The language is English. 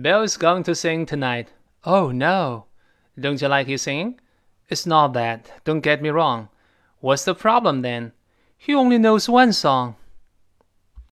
Bill is going to sing tonight. Oh, no. Don't you like his singing? It's not that, don't get me wrong. What's the problem then? He only knows one song.